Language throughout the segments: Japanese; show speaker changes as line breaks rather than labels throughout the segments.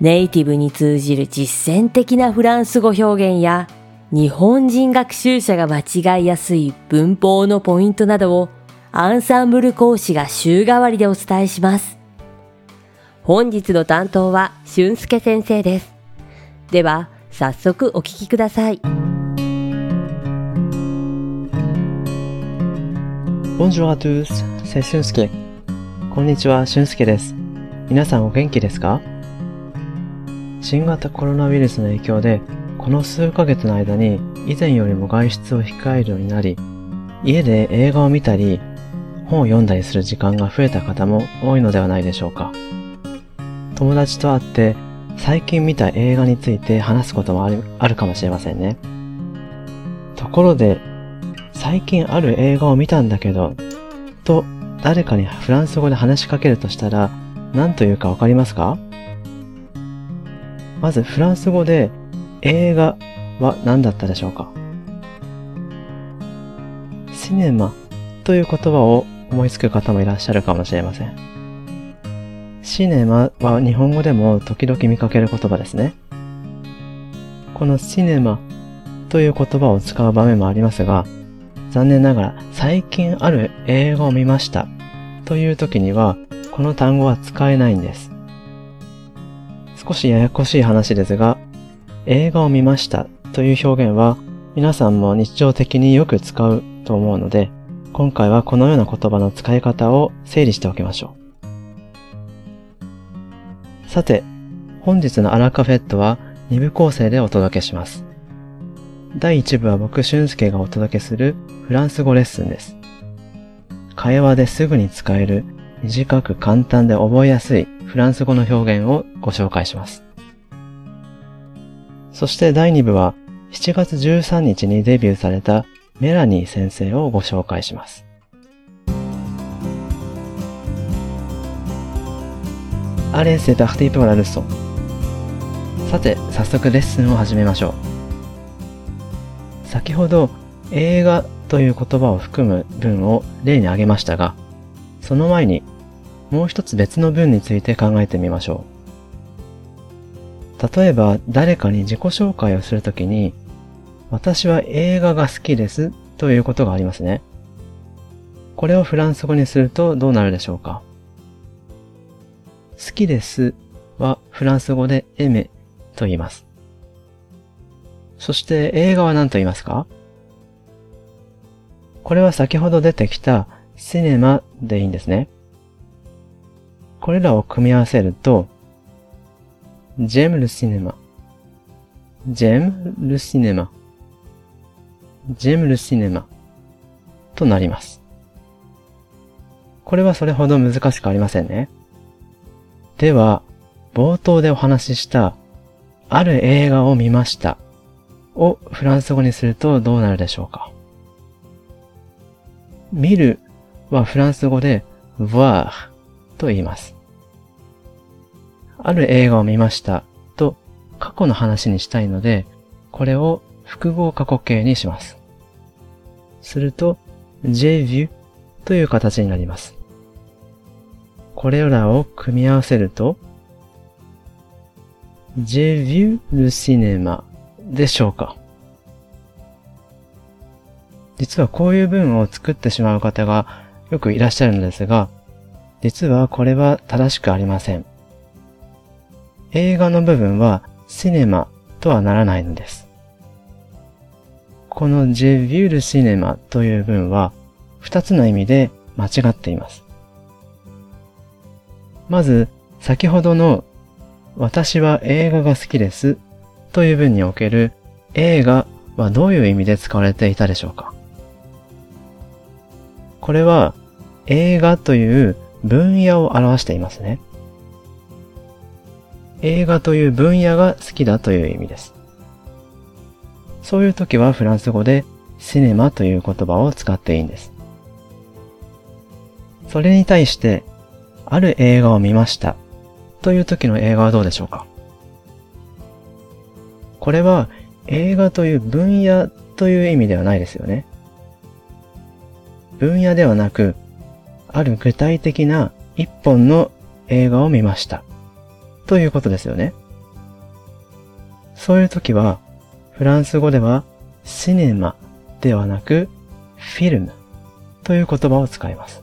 ネイティブに通じる実践的なフランス語表現や日本人学習者が間違いやすい文法のポイントなどをアンサンブル講師が週替わりでお伝えします。本日の担当は俊介先生です。では、早速お聞きください。
Bonjour à tous, c'est 俊介こんにちは、俊介です。皆さんお元気ですか新型コロナウイルスの影響で、この数ヶ月の間に以前よりも外出を控えるようになり、家で映画を見たり、本を読んだりする時間が増えた方も多いのではないでしょうか。友達と会って、最近見た映画について話すこともあるかもしれませんね。ところで、最近ある映画を見たんだけど、と誰かにフランス語で話しかけるとしたら何というかわかりますか？まずフランス語で映画は何だったでしょうか？シネマという言葉を思いつく方もいらっしゃるかもしれません。シネマは日本語でも時々見かける言葉ですね。このシネマという言葉を使う場面もありますが、残念ながら最近ある映画を見ましたという時にはこの単語は使えないんです。少しややこしい話ですが、映画を見ましたという表現は皆さんも日常的によく使うと思うので、今回はこのような言葉の使い方を整理しておきましょう。さて、本日のアラカフェットは2部構成でお届けします。第1部は僕、俊介がお届けするフランス語レッスンです。会話ですぐに使える短く簡単で覚えやすいフランス語の表現をご紹介します。そして第2部は7月13日にデビューされたメラニー先生をご紹介します。アレセダクティプラルソン。さて、早速レッスンを始めましょう。先ほど映画という言葉を含む文を例に挙げましたが、その前にもう一つ別の文について考えてみましょう。例えば誰かに自己紹介をするときに、私は映画が好きですということがありますね。これをフランス語にするとどうなるでしょうか？好きですはフランス語でエメと言います。そして映画は何と言いますか？これは先ほど出てきたシネマでいいんですね。これらを組み合わせると、j'aime le cinéma, j'aime le cinéma, j'aime le cinéma となります。これはそれほど難しくありませんね。では、冒頭でお話しした、ある映画を見ましたをフランス語にするとどうなるでしょうか見るはフランス語で voir と言います。ある映画を見ましたと過去の話にしたいので、これを複合過去形にします。すると、j'ai vu という形になります。これらを組み合わせると、j'ai vu le cinéma でしょうか実はこういう文を作ってしまう方がよくいらっしゃるのですが、実はこれは正しくありません。映画の部分はシネマとはならないのです。この j'ai vu le cinéma という文は二つの意味で間違っています。まず、先ほどの私は映画が好きですという文における映画はどういう意味で使われていたでしょうかこれは映画という分野を表していますね。映画という分野が好きだという意味です。そういう時はフランス語でシネマという言葉を使っていいんです。それに対して、ある映画を見ましたという時の映画はどうでしょうか？これは映画という分野という意味ではないですよね。分野ではなく、ある具体的な一本の映画を見ました。ということですよね。そういう時は、フランス語ではシネマではなくフィルムという言葉を使います。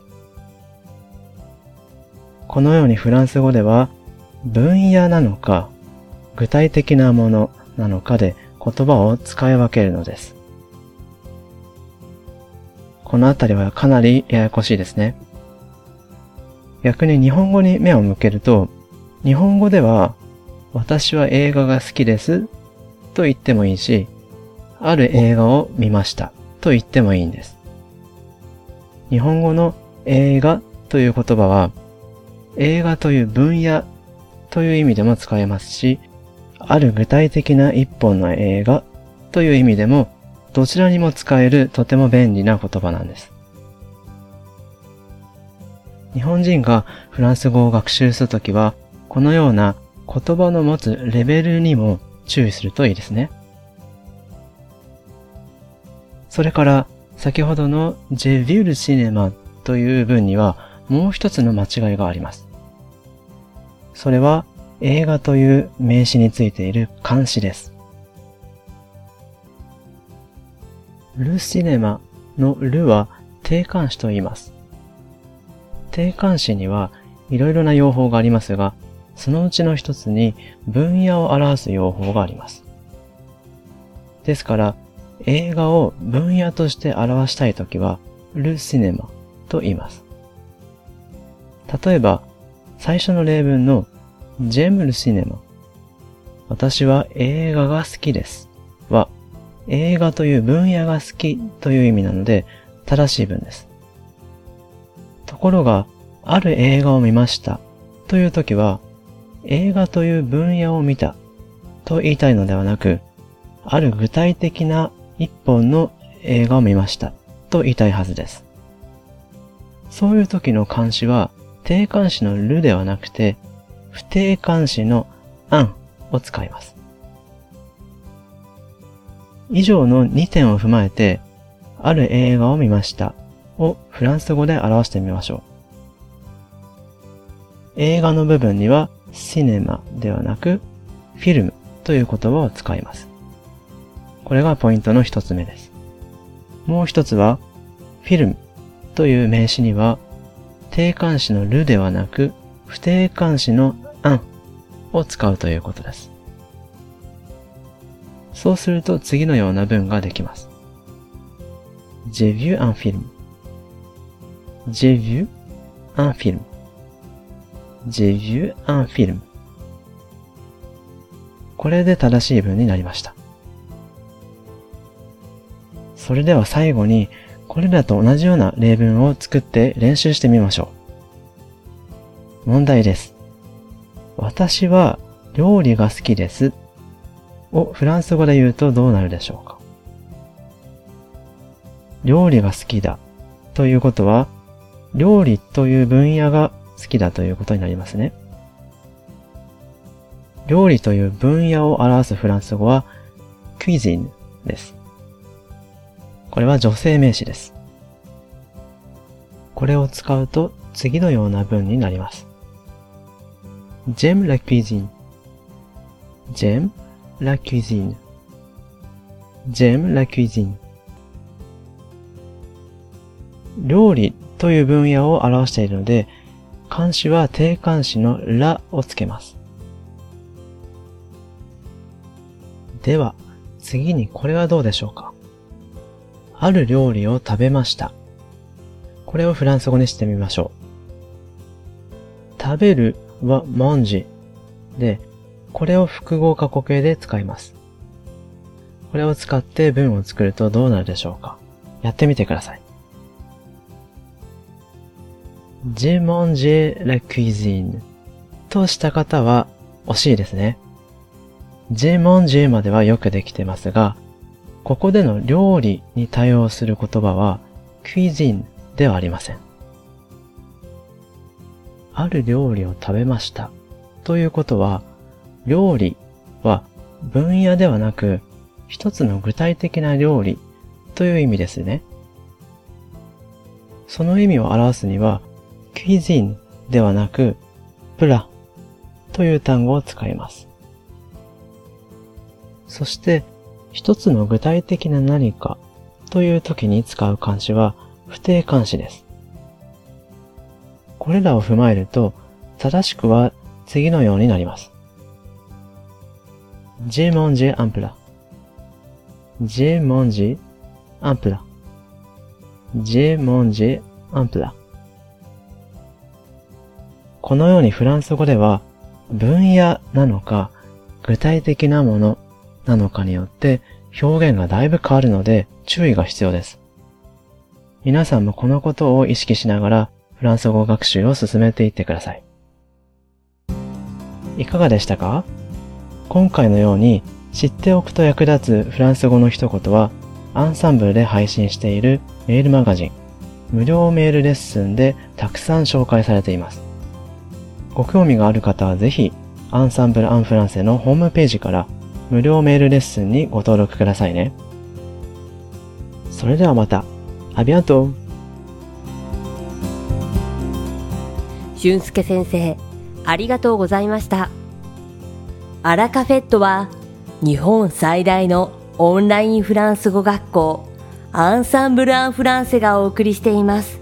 このようにフランス語では分野なのか具体的なものなのかで言葉を使い分けるのです。このあたりはかなりややこしいですね。逆に日本語に目を向けると、日本語では私は映画が好きですと言ってもいいし、ある映画を見ましたと言ってもいいんです。日本語の映画という言葉は、映画という分野という意味でも使えますし、ある具体的な一本の映画という意味でも、どちらにも使えるとても便利な言葉なんです。日本人がフランス語を学習するときは、このような言葉の持つレベルにも注意するといいですね。それから、先ほどの J'ai vu le cinéma という文にはもう一つの間違いがあります。それは映画という名詞についている漢詞です。ルシネマのルは定冠詞と言います。定冠詞にはいろいろな用法がありますが、そのうちの一つに分野を表す用法があります。ですから、映画を分野として表したいときは、ルシネマと言います。例えば、最初の例文のジェムルシネマ。私は映画が好きです。は、映画という分野が好きという意味なので、正しい文です。ところが、ある映画を見ましたという時は、映画という分野を見たと言いたいのではなく、ある具体的な一本の映画を見ましたと言いたいはずです。そういう時の漢詞は、定冠詞のるではなくて、不定冠詞のアンを使います。以上の2点を踏まえて、ある映画を見ましたをフランス語で表してみましょう。映画の部分にはシネマではなくフィルムという言葉を使います。これがポイントの一つ目です。もう一つはフィルムという名詞には定冠詞のるではなく不定冠詞のアンを使うということです。そうすると次のような文ができます。J'ai vu un film. J'ai vu un film. J'ai vu un film. これで正しい文になりました。それでは最後に、これらと同じような例文を作って練習してみましょう。問題です。私は料理が好きですをフランス語で言うとどうなるでしょうか料理が好きだということは、料理という分野が好きだということになりますね。料理という分野を表すフランス語は、クイジンです。これは女性名詞です。これを使うと次のような文になります。J'aime la cuisine. J'aime la cuisine. J'aime la cuisine. 料理という分野を表しているので、漢詞は定冠詞のらをつけます。では、次にこれはどうでしょうか？ある料理を食べました。これをフランス語にしてみましょう。食べるはマンジで、これを複合過去形で使います。これを使って文を作るとどうなるでしょうか？やってみてください。J'ai mangé la cuisine とした方は惜しいですね。j'ai mangé まではよくできてますが、ここでの料理に対応する言葉は、クイジンではありません。ある料理を食べました。ということは、料理は分野ではなく、一つの具体的な料理という意味ですね。その意味を表すには、クイジンではなく、プラという単語を使います。そして、一つの具体的な何かという時に使う漢詞は不定冠詞です。これらを踏まえると、正しくは次のようになります。ジェモンジェアンプラ。ジェモンジェアンプラ。ジェモンジェアンプラ。このようにフランス語では分野なのか具体的なものなのかによって表現がだいぶ変わるので注意が必要です。皆さんもこのことを意識しながらフランス語学習を進めていってください。いかがでしたか？今回のように知っておくと役立つフランス語の一言はアンサンブルで配信しているメールマガジン無料メールレッスンでたくさん紹介されています。ご興味がある方はぜひアンサンブル・アン・フランセのホームページから無料メールレッスンにご登録くださいね。それではまた。アビアント
俊介先生、ありがとうございました。アラカフェットは日本最大のオンラインフランス語学校アンサンブル・アン・フランセがお送りしています。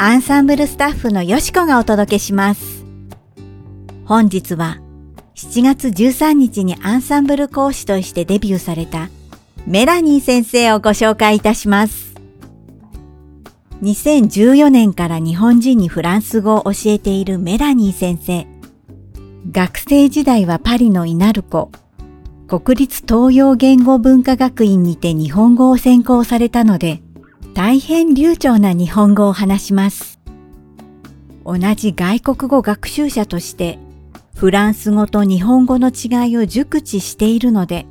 アンサンブルスタッフのよしこがお届けします。本日は7月13日にアンサンブル講師としてデビューされたメラニー先生をご紹介いたします。2014年から日本人にフランス語を教えているメラニー先生。学生時代はパリのイナルコ、国立東洋言語文化学院にて日本語を専攻されたので、大変流暢な日本語を話します。同じ外国語学習者としてフランス語と日本語の違いを熟知しているので、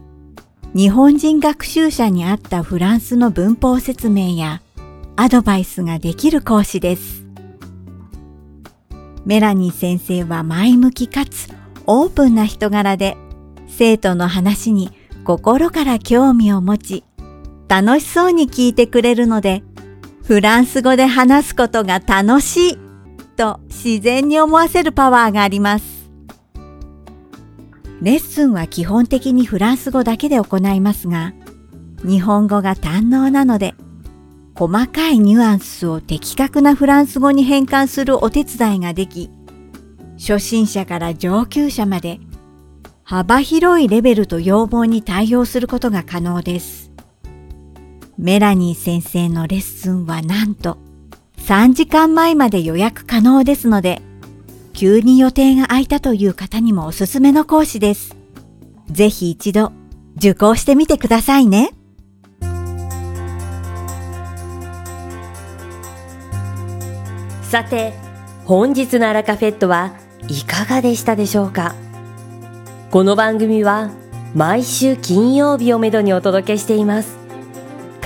日本人学習者に合ったフランスの文法説明やアドバイスができる講師です。メラニー先生は前向きかつオープンな人柄で、生徒の話に心から興味を持ち、楽しそうに聞いてくれるので、フランス語で話すことが楽しいと自然に思わせるパワーがあります。レッスンは基本的にフランス語だけで行いますが、日本語が堪能なので、細かいニュアンスを的確なフランス語に変換するお手伝いができ、初心者から上級者まで幅広いレベルと要望に対応することが可能です。メラニー先生のレッスンはなんと3時間前まで予約可能ですので、急に予定が空いたという方にもおすすめの講師です。ぜひ一度受講してみてくださいね。
さて、本日のアラカフェットはいかがでしたでしょうか？この番組は毎週金曜日をめどにお届けしています。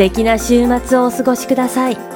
敵な週末をお過ごしください。